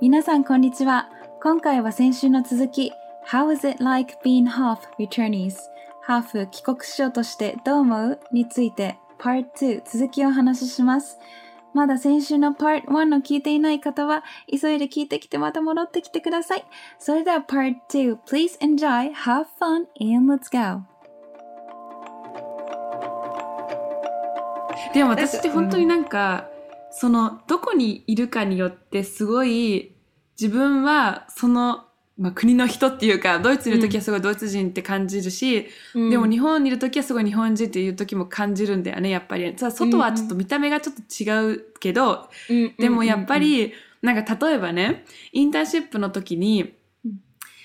皆さんこんにちは。今回は先週の続き、How is it like being half returnees? ハーフ帰国子女としてどう思うについて Part 2続きをお話しします。まだ先週の Part 1の聞いていない方は、急いで聞いてきてまた戻ってきてください。それでは Part 2 Please enjoy, have fun, and let's go! でも私って本当になんか、その、どこにいるかによってすごい、自分はその、まあ、国の人っていうか、ドイツにいる時はすごいドイツ人って感じるし、でも日本にいる時はすごい日本人っていう時も感じるんだよね、やっぱり。さ外はちょっと見た目がちょっと違うけど、でもやっぱり、なんか例えばね、インターンシップの時に、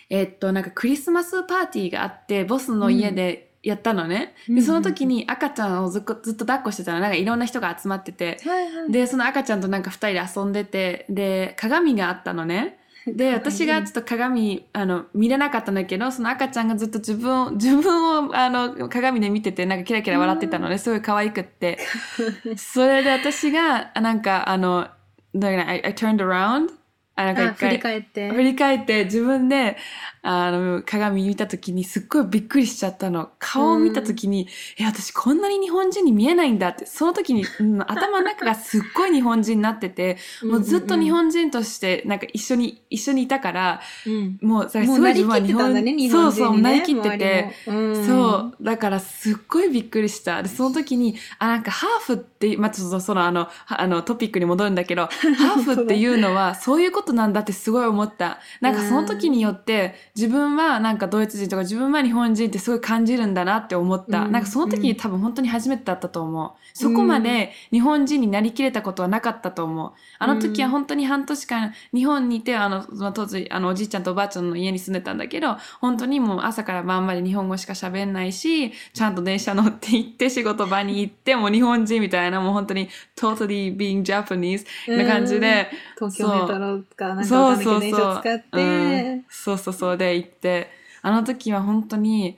えっと、なんかクリスマスパーティーがあって、ボスの家でやったのね。で、その時に赤ちゃんをずっとずっと抱っこしてたの。なんかいろんな人が集まってて。はいはい。で、その赤ちゃんとなんか二人で遊んでて、で、鏡があったのね。で、私がちょっと鏡、あの、見れなかったんだけど、その赤ちゃんがずっと自分を、自分を、あの、鏡で見てて、なんかキラキラ笑ってたのね、すごい可愛くって。それで私が、なんか、あの、I, I turned around? あ、なんかあ振り一回、返って。振り返って自分で、あの、鏡見たときにすっごいびっくりしちゃったの。顔を見たときに、え、私こんなに日本人に見えないんだって、その時に、うん頭の中がすっごい日本人になってて、もうずっと日本人として、なんか一緒に、一緒にいたから、うん。もう、すもうなりきってたんだね、日本人にね。そうそう、なりきってて。うんそう。だから、すっごいびっくりした。で、その時に、あ、なんか、ハーフって、まあ、ちょっとその、あの、はあの、トピックに戻るんだけど、ハーフっていうのは、そういうことなんだってすごい思った。なんか、その時によって、自分は、なんか、ドイツ人とか、自分は日本人ってすごい感じるんだなって思った。うんなんか、その時に多分本当に初めてだったと思う。そこまで日本人になりきれたことはなかったと思う。あの時は本当に半年間、日本にいて、あの、その当時、あの、おじいちゃんとおばあちゃんの家に住んでたんだけど、本当にもう朝から晩まで日本語しか喋んないし、ちゃんと電車乗って行って、仕事場に行って、もう日本人みたいな、もう本当に totally being Japanese な感じで、東京メトロかなんかそうわかんないけどそうそう電車使っうんて、そうそうそうで行って、あの時は本当に、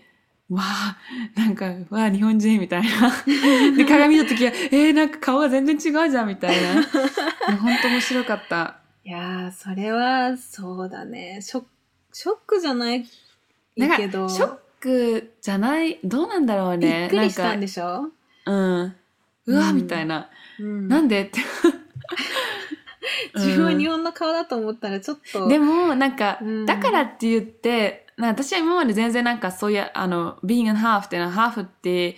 わあ、なんか、わあ、日本人みたいな。で、鏡の時は、えー、なんか顔が全然違うじゃんみたいな。本当面白かった。いやー、それは、そうだね。ショック、ショックじゃないなんかけど、ショックじゃない、どうなんだろうびね。っくりしたんでしょ？かうん。うわ、うんみたいな。うんなんでって。自分はうん日本の顔だと思ったらちょっと、でも、なんか、うん。だからって言って、私は今まで全然なんかそういう、あの、being and half っていうのは、ハーフって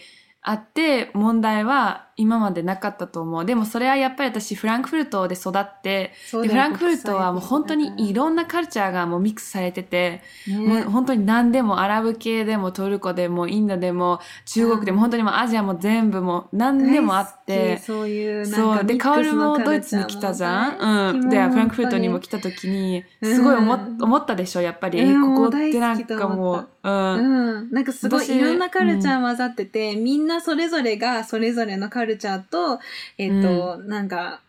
あって、問題は今までなかったと思う。でもそれはやっぱり私、フランクフルトで育って、でフランクフルトはもう本当にいろんなカルチャーがもうミックスされてて、もうね本当に何でもアラブ系でもトルコでもインドでも中国でも本当にもうアジアも全部もう何でもあって。そういう。で、カオルもドイツに来たじゃん。うん。で、フランクフルトにも来た時に、すごい思思ったでしょ、やっぱり。ここってなんかもう、うん。うん、なんかすごい私いろんなカルチャー混ざってて、みんなそれぞれがそれぞれのカルチャーと、えっ、と、なんか、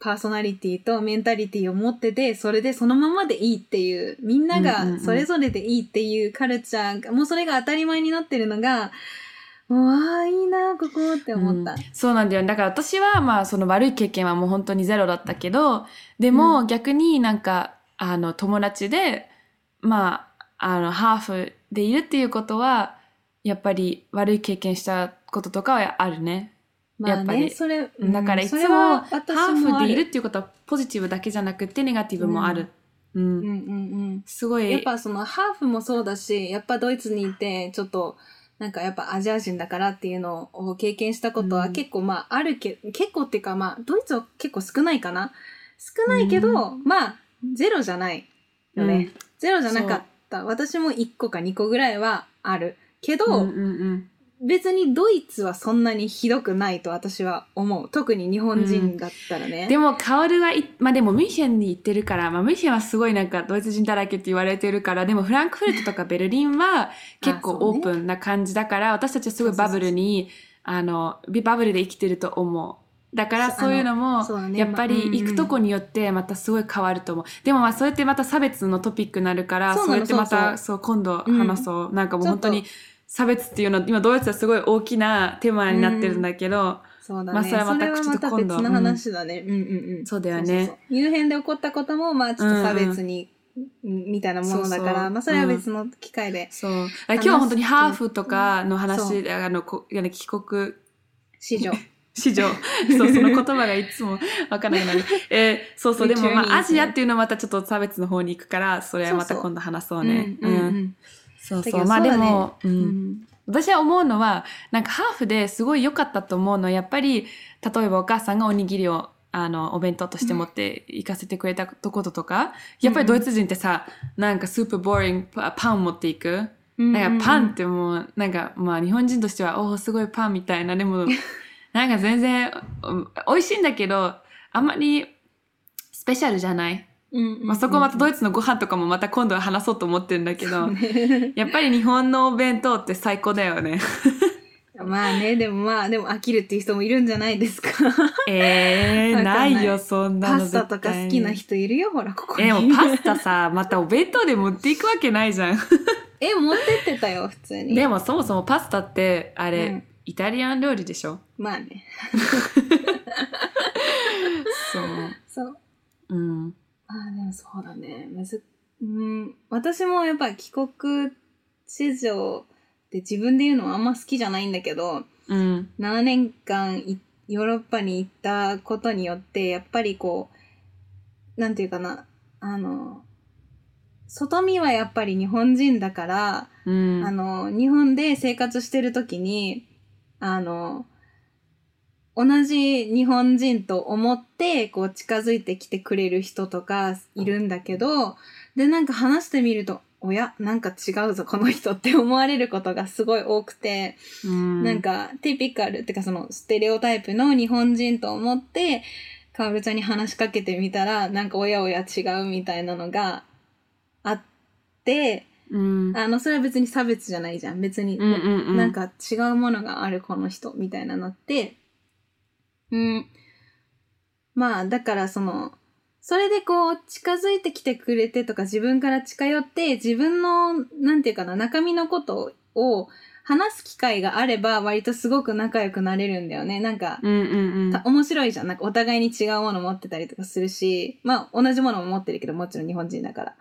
パーソナリティとメンタリティを持ってて、それでそのままでいいっていう、みんなうんうんうんがそれぞれでいいっていうカルチャーが、もうそれが当たり前になってるのが、うわあ、いいな、ここって思った。うんそうなんだよ。だから私は、まあ、その悪い経験はもう本当にゼロだったけど、でも逆になんか、あの、友達で、まあ、あの、ハーフでいるっていうことは、やっぱり悪い経験したこととかはあるね。まあやっぱりね、それ、だからいつもそれはハ私ーフでいるっていうことはポジティブだけじゃなくてネガティブもある。うん。うんうんうん。すごい。やっぱそのハーフもそうだし、やっぱドイツにいて、ちょっと、なんかやっぱアジア人だからっていうのを経験したことはうん結構まああるけ、結構っていうかまあドイツは結構少ないかな。少ないけど、まあゼロじゃないよね。ゼロじゃなかった。私も1個か2個ぐらいはある。けど、うんうんうん。別にドイツはそんなにひどくないと私は思う。特に日本人だったらね。でも、カオルはい、まあでも、ミュンヘンに行ってるから、まあ、ミュンヘンはすごいなんか、ドイツ人だらけって言われてるから、でも、フランクフルトとかベルリンは結構オープンな感じだから、私たちはすごいバブルに、あの、ビバブルで生きてると思う。だから、そうそういうのもやっぱり行くとこによってまたすごい変わると思う。でもまあ、それってまた差別のトピックになるから、そうなのそれってまた、そそう、今度話そう。なんかもう本当に差別っていうの、今ドイツはすごい大きなテーマになってるんだけど、そうだね。まあそれはまたちょっと今度別の話だね。うんうんうん。そうだよねそうそうそう夕辺で起こったことも、まあちょっと差別に、みたいなものだから、そうそうまあそれは別の機会で、そう。今日は本当にハーフとかのそ話で、あの、帰国市場。市場。そう、その言葉がいつもわからなくなる。えーそうそう、でもまあアジアっていうのはまたちょっと差別の方に行くから、それはまた今度話そうね。うんうんうんそうそう。まあでそうだねも、う。うんん私は思うのは、なんかハーフですごい良かったと思うのは、やっぱり、例えばお母さんがおにぎりを、あの、お弁当として持って行かせてくれたとこととか、やっぱりドイツ人ってさ、なんかスーパーボーリングパン持っていく？なんかパンってもう、なんかまあ日本人としては、おお、すごいパンみたいな、でも、なんか全然、うん美味しいんだけど、あんまりスペシャルじゃない。うんうんまあそこまたドイツのご飯とかもまた今度は話そうと思ってるんだけど、ねやっぱり日本のお弁当って最高だよね。まあね、でもまあ、でも飽きるっていう人もいるんじゃないですか。えー、わかんなないいよ、そんなのパスタとか好きな人いるよ、ほら、ここに。えー、もうパスタさ、またお弁当で持っていくわけないじゃん。え、持ってってたよ、普通に。でもそもそもパスタって、あれ、うんイタリアン料理でしょ？まあね。そう。そう。うん。ああ、でもそうだね。むず、うん、私もやっぱ帰国子女って自分で言うのはあんま好きじゃないんだけど、うん。7年間いヨーロッパに行ったことによって、やっぱりこう、なんていうかな、あの、外見はやっぱり日本人だから、うん。あの、日本で生活してる時に、あの、同じ日本人と思って、こう近づいてきてくれる人とかいるんだけど、で、なんか話してみると、おや、なんか違うぞ、この人って思われることがすごい多くて、うん、なんか、ティピカルってかそのステレオタイプの日本人と思って、かおるちゃんに話しかけてみたら、なんかおやおや違うみたいなのがあって、うん、あの、それは別に差別じゃないじゃん。別に、うんうんうんなんか違うものがあるこの人みたいなのって、うん。まあ、だからその、それでこう、近づいてきてくれてとか、自分から近寄って、自分の、なんていうかな、中身のことを話す機会があれば、割とすごく仲良くなれるんだよね。なんか、うんうんうんた面白いじゃん。なんかお互いに違うもの持ってたりとかするし、まあ同じものも持ってるけど、もちろん日本人だから。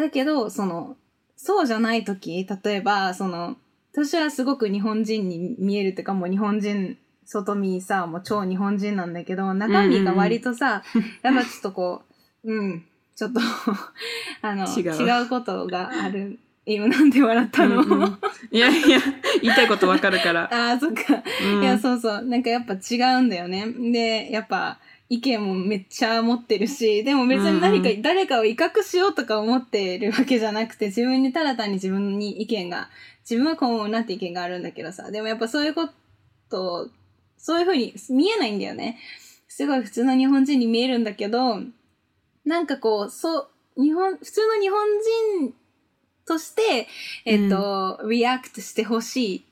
だけど、その、そうじゃない時、例えば、その、私はすごく日本人に見えるっていうか、もう日本人、外見さ、もう超日本人なんだけど、中身が割とさ、やっぱちょっとこう、うん、ちょっと、あの、違う違うことがある。今なんで笑ったの、うんうんいやいや、言いたいことわかるから。ああ、そっか。うんいや、そうそう。なんかやっぱ違うんだよね。で、やっぱ意見もめっちゃ持ってるし、でも別に何か、うん誰かを威嚇しようとか思ってるわけじゃなくて、自分にただ単に自分に意見が、自分はこう思うなって意見があるんだけどさ、でもやっぱそういうこと、そういう風に見えないんだよね。すごい普通の日本人に見えるんだけど、なんかこう、そう、日本、普通の日本人として、えっと、リアクトしてほしい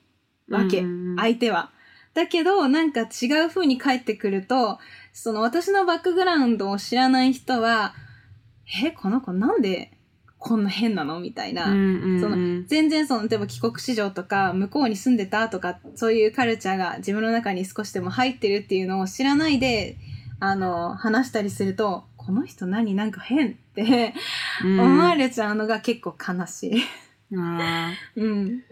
わけ。うんうんうん相手は。だけど、なんか違う風に返ってくると、その私のバックグラウンドを知らない人は、え、この子なんでこんな変なの？みたいな。うんうんうん。その全然その、例えば帰国子女とか、向こうに住んでた？とか、そういうカルチャーが自分の中に少しでも入ってるっていうのを知らないで、あの、話したりすると、この人何？なんか変？ってうん。思われちゃうのが結構悲しい。うん。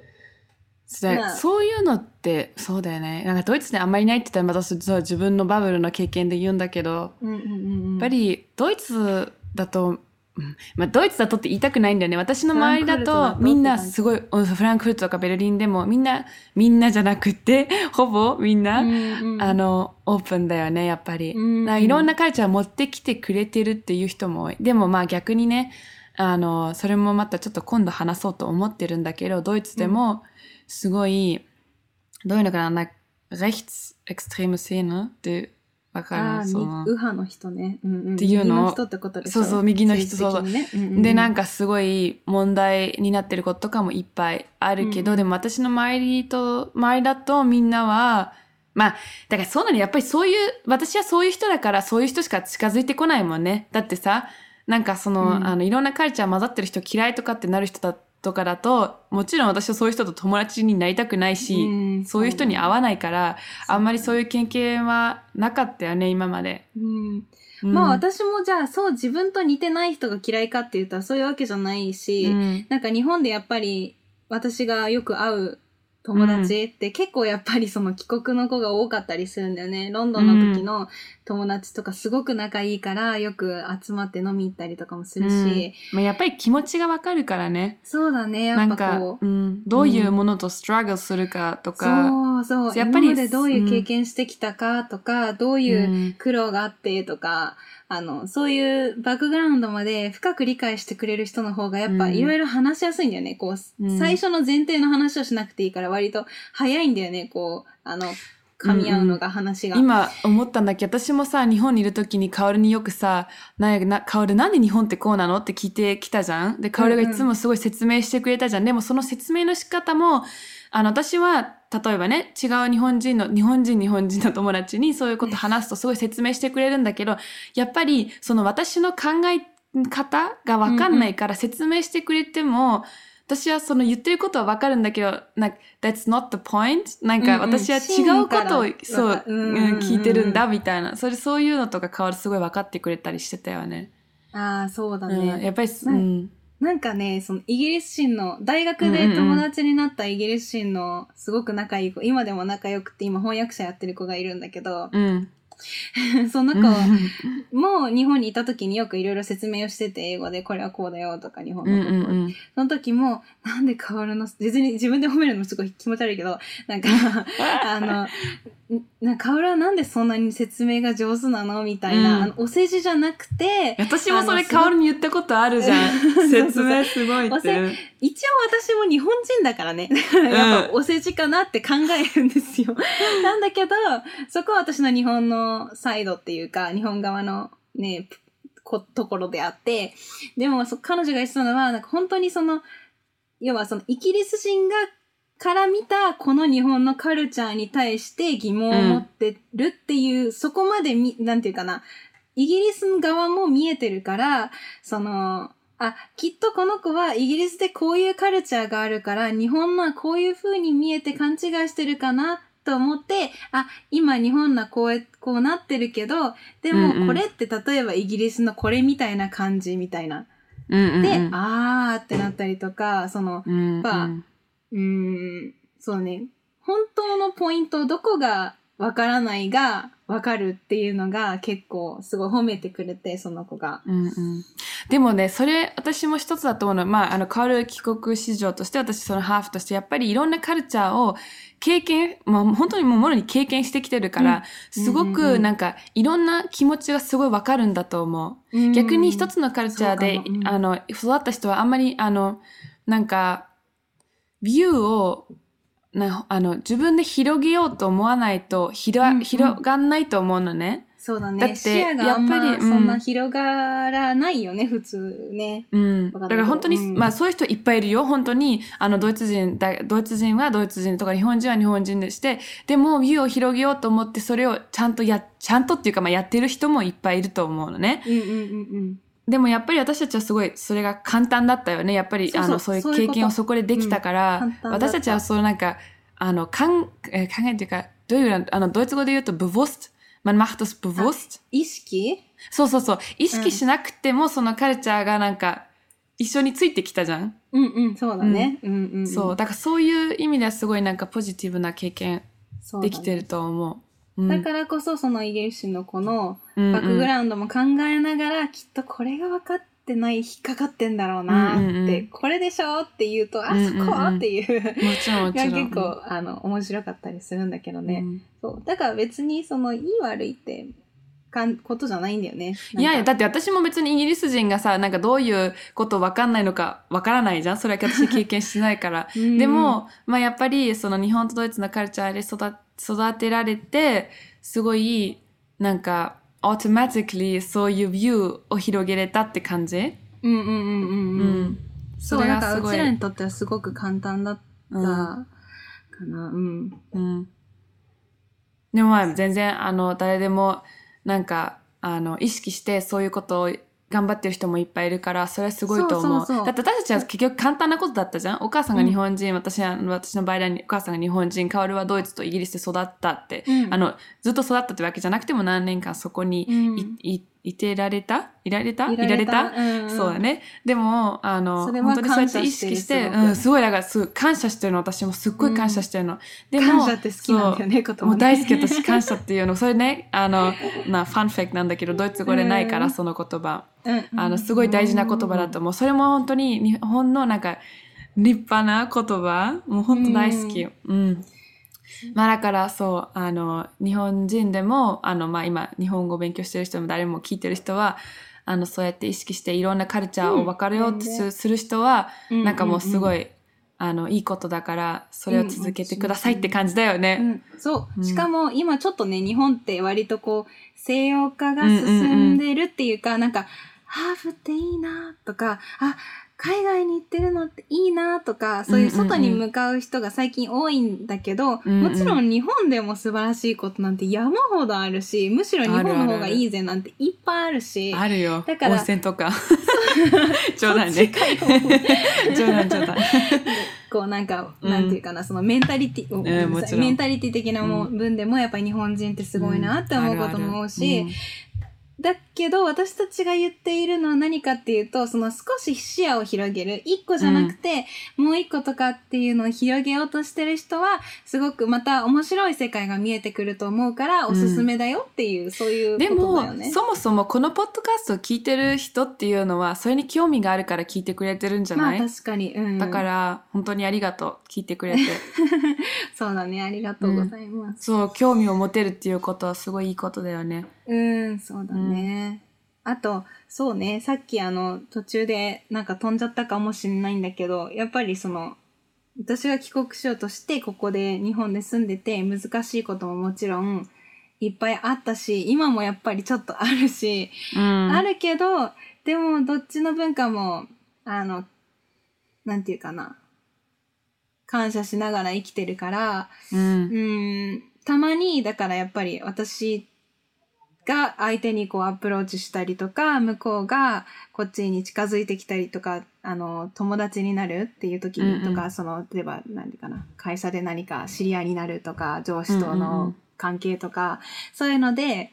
そうだまあそういうのって、そうだよね。なんかドイツであんまりないって言ったらまたそう自分のバブルの経験で言うんだけど、うんうんうんうん。やっぱりドイツだと、うんまあ、ドイツだとって言いたくないんだよね。私の周りだととみんなすごい、うんフランクフルトとかベルリンでもみんな、みんなじゃなくて、ほぼみんな、うんうんあの、オープンだよね、やっぱり。うんなんかいろんなカルチャー持ってきてくれてるっていう人も多い。でもまあ逆にね、あの、それもまたちょっと今度話そうと思ってるんだけど、ドイツでもすごい、どういうのかな、なんか、rechtsextreme Szene ってわかああ、みるその右派の人ね。うんうん、っていうの？を右の人ってことでしょ。そうそう右の人ね。うんうで、なんかすごい問題になってることとかもいっぱいあるけど、うんでも私の周りと、周りだとみんなは、まあ、だからそうなの、やっぱりそういう、私はそういう人だからそういう人しか近づいてこないもんね。だってさ、なんかその、うん。あの、いろんなカルチャー混ざってる人嫌いとかってなる人だととかだと、もちろん私はそういう人と友達になりたくないし、うんそういう人に会わないから、あんまりそういう経験はなかったよね、今まで。うん。うん。まあ私もじゃあそう自分と似てない人が嫌いかって言ったらそういうわけじゃないし、うん。なんか日本でやっぱり私がよく会う友達って結構やっぱりその帰国の子が多かったりするんだよね。ロンドンの時の友達とかすごく仲いいからよく集まって飲み行ったりとかもするし、まあ、やっぱり気持ちがわかるからね。そうだね、やっぱなんかこ、う。うん、どういうものとストラグルするかとか、そうそう。やっぱり今までどういう経験してきたかとか、どういううん苦労があってとか、あの、そういうバックグラウンドまで深く理解してくれる人の方がやっぱうんいろいろ話しやすいんだよね。こう、うん最初の前提の話をしなくていいから割と早いんだよね。こう、あの、噛み合うのが話が。今思ったんだけど、私もさ、日本にいる時にカオルによくさ、ななカオルなんで日本ってこうなのって聞いてきたじゃん？で、カオルがいつもすごい説明してくれたじゃん。でもその説明の仕方も、あの、私は、例えばね、違う日本人の、日本人日本人の友達にそういうこと話すとすごい説明してくれるんだけど、やっぱり、その私の考え方がわかんないから説明してくれても、私はその言ってることはわかるんだけど、なんか、that's not the point? なんかうんうん私は違うことを、うううんうんうんん、聞いてるんだみたいな。それ、そういうのとか変わるすごい分かってくれたりしてたよね。ああ、そうだうん、ね。やっぱり、ううんん。なんかね、そのイギリス人の、大学で友達になったイギリス人のすごく仲いい子、今でも仲良くて今翻訳者やってる子がいるんだけど、うん。その子、うんもう日本にいた時によくいろいろ説明をしてて、英語でこれはこうだよとか日本うんのことを。うんその時も、なんで変わるの？別に自分で褒めるのもすごい気持ち悪いけど、なんか、あの、んなカオルはなんでそんなに説明が上手なのみたいな、うんあのお世辞じゃなくて、私もそれ、カオルに言ったことあるじゃん。説明すごいって。一応私も日本人だからね。やっぱお世辞かなって考えるんですよ。なんだけど、そこは私の日本のサイドっていうか、日本側のね、こところであって、でもそ彼女が言ってたのは、なんか本当にその、要はそのイギリス人がから見たこの日本のカルチャーに対して疑問を持ってるっていう、そこまでみ、なんていうかな、イギリス側も見えてるから、その、あ、きっとこの子はイギリスでこういうカルチャーがあるから、日本のはこういう風に見えて勘違いしてるかなと思って、あ、今日本のはこうや、こうなってるけど、でうんうんもこれって例えばイギリスのこれみたいな感じみたいな。うんうんうん。で、あーってなったりとか、その、うんうん、ぱうーん、そうね。本当のポイント、どこがわからないがわかるっていうのが結構すごい褒めてくれて、その子が。うんうん、でもね、それ私も一つだと思うのは、まあ、あの、変わる帰国市場として、私そのハーフとして、やっぱりいろんなカルチャーを経験、まあ、本当にもうもろに経験してきてるから、うんすごうんうんうんくなんか、いろんな気持ちがすごいわかるんだと思う。逆に一つのカルチャーでう、んあの、育った人はあんまり、あの、なんか、ビューを、なあの自分で広げようと思わないと広,、うんうん広がんないと思うのね。そうだね。だって視野があんまやっぱりうんそんな広がらないよね、普通ね。うん。だから本当に、うんまあそういう人いっぱいいるよ。本当に、あの、ドイツ人だ、ドイツ人はドイツ人とか日本人は日本人でして、でも、ビューを広げようと思って、それをちゃんとや、ちゃんとっていうか、まあやってる人もいっぱいいると思うのね。うんうんうんうん。でもやっぱり私たちはすごい、それが簡単だったよね。やっぱり、あの、そういう経験をそこでできたから、うん私たちはそうなんか、あの、かん、えー考えっていうか、どういう、あの、ドイツ語で言うと、bewusst。man macht das bewusst。意識？そうそうそう。意識しなくても、そのカルチャーがなんか、一緒についてきたじゃん？うんうん、そうだね。うんうんうん。そう。だからそういう意味ではすごいなんかポジティブな経験できてると思う。うんだからこそ、そのイギリス人の子のうんうんバックグラウンドも考えながら、きっとこれが分かってない、引っかかってんだろうなって、うんうんうんこれでしょって言うと、あ、うんうんうんそこっていう。もち結構、あの、面白かったりするんだけどね。うんそう。だから別に、その、いい悪いって、かん、ことじゃないんだよね。いやいや、だっって私も別にイギリス人がさ、なんかどういうことわかんないのかわからないじゃんそれは私経験してないから。て で、も、まあやっぱりその日本とドイツのカルチャーで育育てられて、すごい、なんか、automatically そういうビューを広げれたって感じ？うんうんうんうんうん。うん。そう、れだか。うちらにとってはすごく簡単だったかな。うん。うん。でもまあ全然、あの、誰でも、なんか、あの、意識してそういうことを頑張ってる人もいっぱいいるから、それはすごいと思う。だって私たちは結局簡単なことだったじゃん。お母さんが日本人、私は、私の場合はお母さんが日本人、カオルはドイツとイギリスで育ったって、うん。あの、ずっと育ったってわけじゃなくても何年間そこにい、うんいいてられた？いられた？いられた？うんそうだね。でも、あの、本当にそうやって意識して、うん、すごい、だからすごい感謝してるの。私もすっごい感謝してるの。でも、感謝って好きなんだよね、言葉ねもう大好き私感謝っていうの。それね、あの、な、ファンフェクなんだけど、ドイツ語でないから、うんその言葉。うんあの、すごい大事な言葉だと思う。それも本当に日本のなんか、立派な言葉。もう本当大好き。うん。まあだからそう、あの、日本人でも、あの、まあ今、日本語を勉強してる人も誰も聞いてる人は、あの、そうやって意識していろんなカルチャーを分かるようとす,、る人は、うん。なんかもうすごい、あの、いいことだから、それを続けてくださいって感じだよね。うん、そう。う。ん。しかも今ちょっとね、日本って割とこう、西洋化が進んでるっていうか、なんか、ハーフっていいなとか、あ、海外に行ってるのっていいなとか、そういう外に向かう人が最近多いんだけど、うんうん。もちろん日本でも素晴らしいことなんて山ほどあるし、むしろ日本の方がいいぜなんていっぱいあるし、あるよ。だから温泉とか。冗談ね。そっち。かよ冗談冗談。こうなんか、うんなんていうかな、そのメンタリティ、ごめんメンタリティ的なもうん分でもやっぱり日本人ってすごいなって思うことも思うし、だけど私たちが言っているのは何かっていうと、その少し視野を広げる。一個じゃなくて、もう一個とかっていうのを広げようとしてる人は、すごくまた面白い世界が見えてくると思うから、おすすめだよっていう、そういうでことだよも、ね。そもそもこのポッドキャストを聞いてる人っていうのは、それに興味があるから聞いてくれてるんじゃまあない、確かに。うん。だから、本当にありがとう。聞いてくれて。そうだね。ありがとうございます。そう、興味を持てるっていうことはすごいいいことだよね。うん、そうだね。あと、そうね、さっきあの、途中でなんか飛んじゃったかもしれないんだけど、やっぱりその、私が帰国しようとして、ここで日本で住んでて、難しいことももちろん、いっぱいあったし、今もやっぱりちょっとあるし、うん。あるけど、でもどっちの文化も、あの、なんていうかな、感謝しながら生きてるから、うん。うん、たまに、だからやっぱり私が相手にこうアプローチしたりとか、向こうがこっちに近づいてきたりとか、あの、友達になるっていう時にとか、うんうんその、例えば何かな、会社で何か知り合いになるとか、上司とうんうんうのん関係とか、そういうので、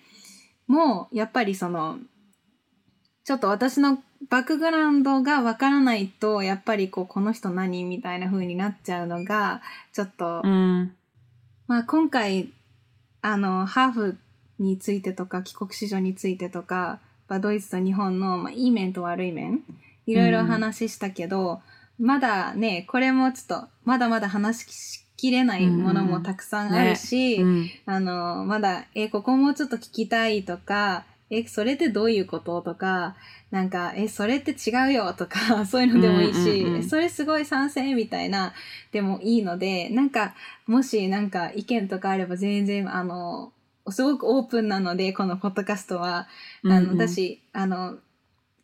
もう、やっぱりその、ちょっと私のバックグラウンドがわからないと、やっぱりこう、この人何みたいな風になっちゃうのが、ちょっと、うん。まあ今回、あの、ハーフについてとか、帰国子女についてとか、まあドイツと日本の、まあ、いい面と悪い面、いろいろお話ししたけど、まだね、これもちょっと、まだまだ話しきれないものもたくさんあるし、うん。あの、まだ、え、ここもうちょっと聞きたいとか、え、それってどういうこととか、なんか、え、それって違うよとか、そういうのでもいいし、うんうんうんえそれすごい賛成みたいな、でもいいので、なんか、もしなんか意見とかあれば全然、あの、すごくオープンなので、このポッドキャストは、あの、うん。うん私、あの、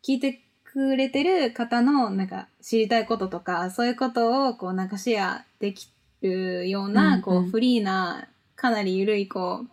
聞いてくれてる方の、なんか、知りたいこととか、そういうことを、こう、なんかシェアできるような、うんうん。こう、フリーな、かなり緩い、こう、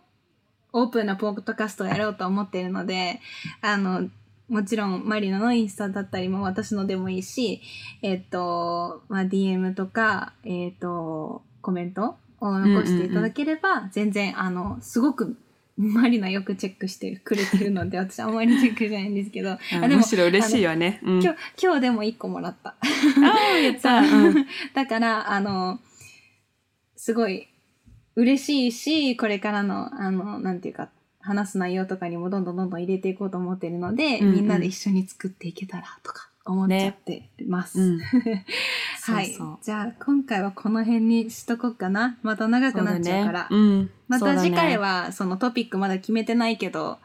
オープンなポッドキャストをやろうと思っているので、あの、もちろん、マリナのインスタだったりも私のでもいいし、えっと、まあ、DM とか、えっと、コメントを残していただければ、全然、あの、すごく、マリナよくチェックしてくれてるので、私あんまりチェックじゃないんですけど、あでもむしろ嬉しいよね。うん。今日、今日でも1個もらった。あった。うん。だから、あの、すごい嬉しいし、これからの、あの、なんていうか、話す内容とかにもどんどんどんどん入れていこうと思っているので、うんうんみんなで一緒に作っていけたらとか思っちゃってます。うん。はいじゃあ、今回はこの辺にしとこうかな。また長くなっちゃうから。ねうん。また次回、はそのトピックまだ決めてないけど、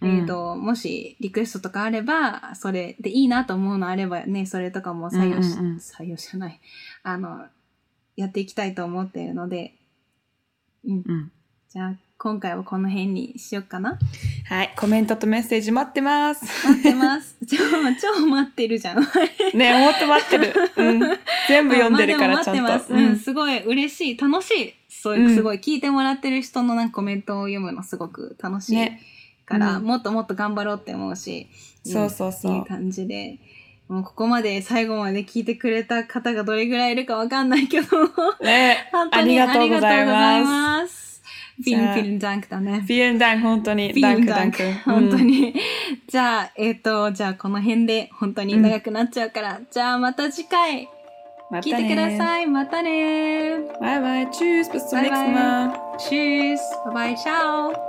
うんえっ、と、もしリクエストとかあれば、それでいいなと思うのあればね、それとかも採用し、うんうんうん採用じゃない。あの、やっていきたいと思っているので、うん。うん。じゃあ、今回はこの辺にしようかな。はい。コメントとメッセージ待ってます。待ってます。超、超待ってるじゃん。ね、思って待ってる。うん。全部読んでるから、まあちゃんと。でも待ってます。うん、すごい嬉しい。楽しい。そういう、うんすごい聞いてもらってる人のなんかコメントを読むのすごく楽しい。ね。から、うんもっともっと頑張ろうって思うし、んそうそうそういい感じで。もうここまで最後まで聞いてくれた方がどれぐらいいるかわかんないけど、ね、本当にありがとうございます。フィンフィルンダンクだね。Vielen Dank, 本当に。Vielen ダンク Dank ダンク。本当うん。に。じゃあ、えっ、と、じゃあこの辺で本当に長くなっちゃうから、じゃあまた次回またね聞いてください。またねバイバイ。Tschüss, bis zum バイバイ nächsten Mal. Tschüss. Bye bye. Ciao.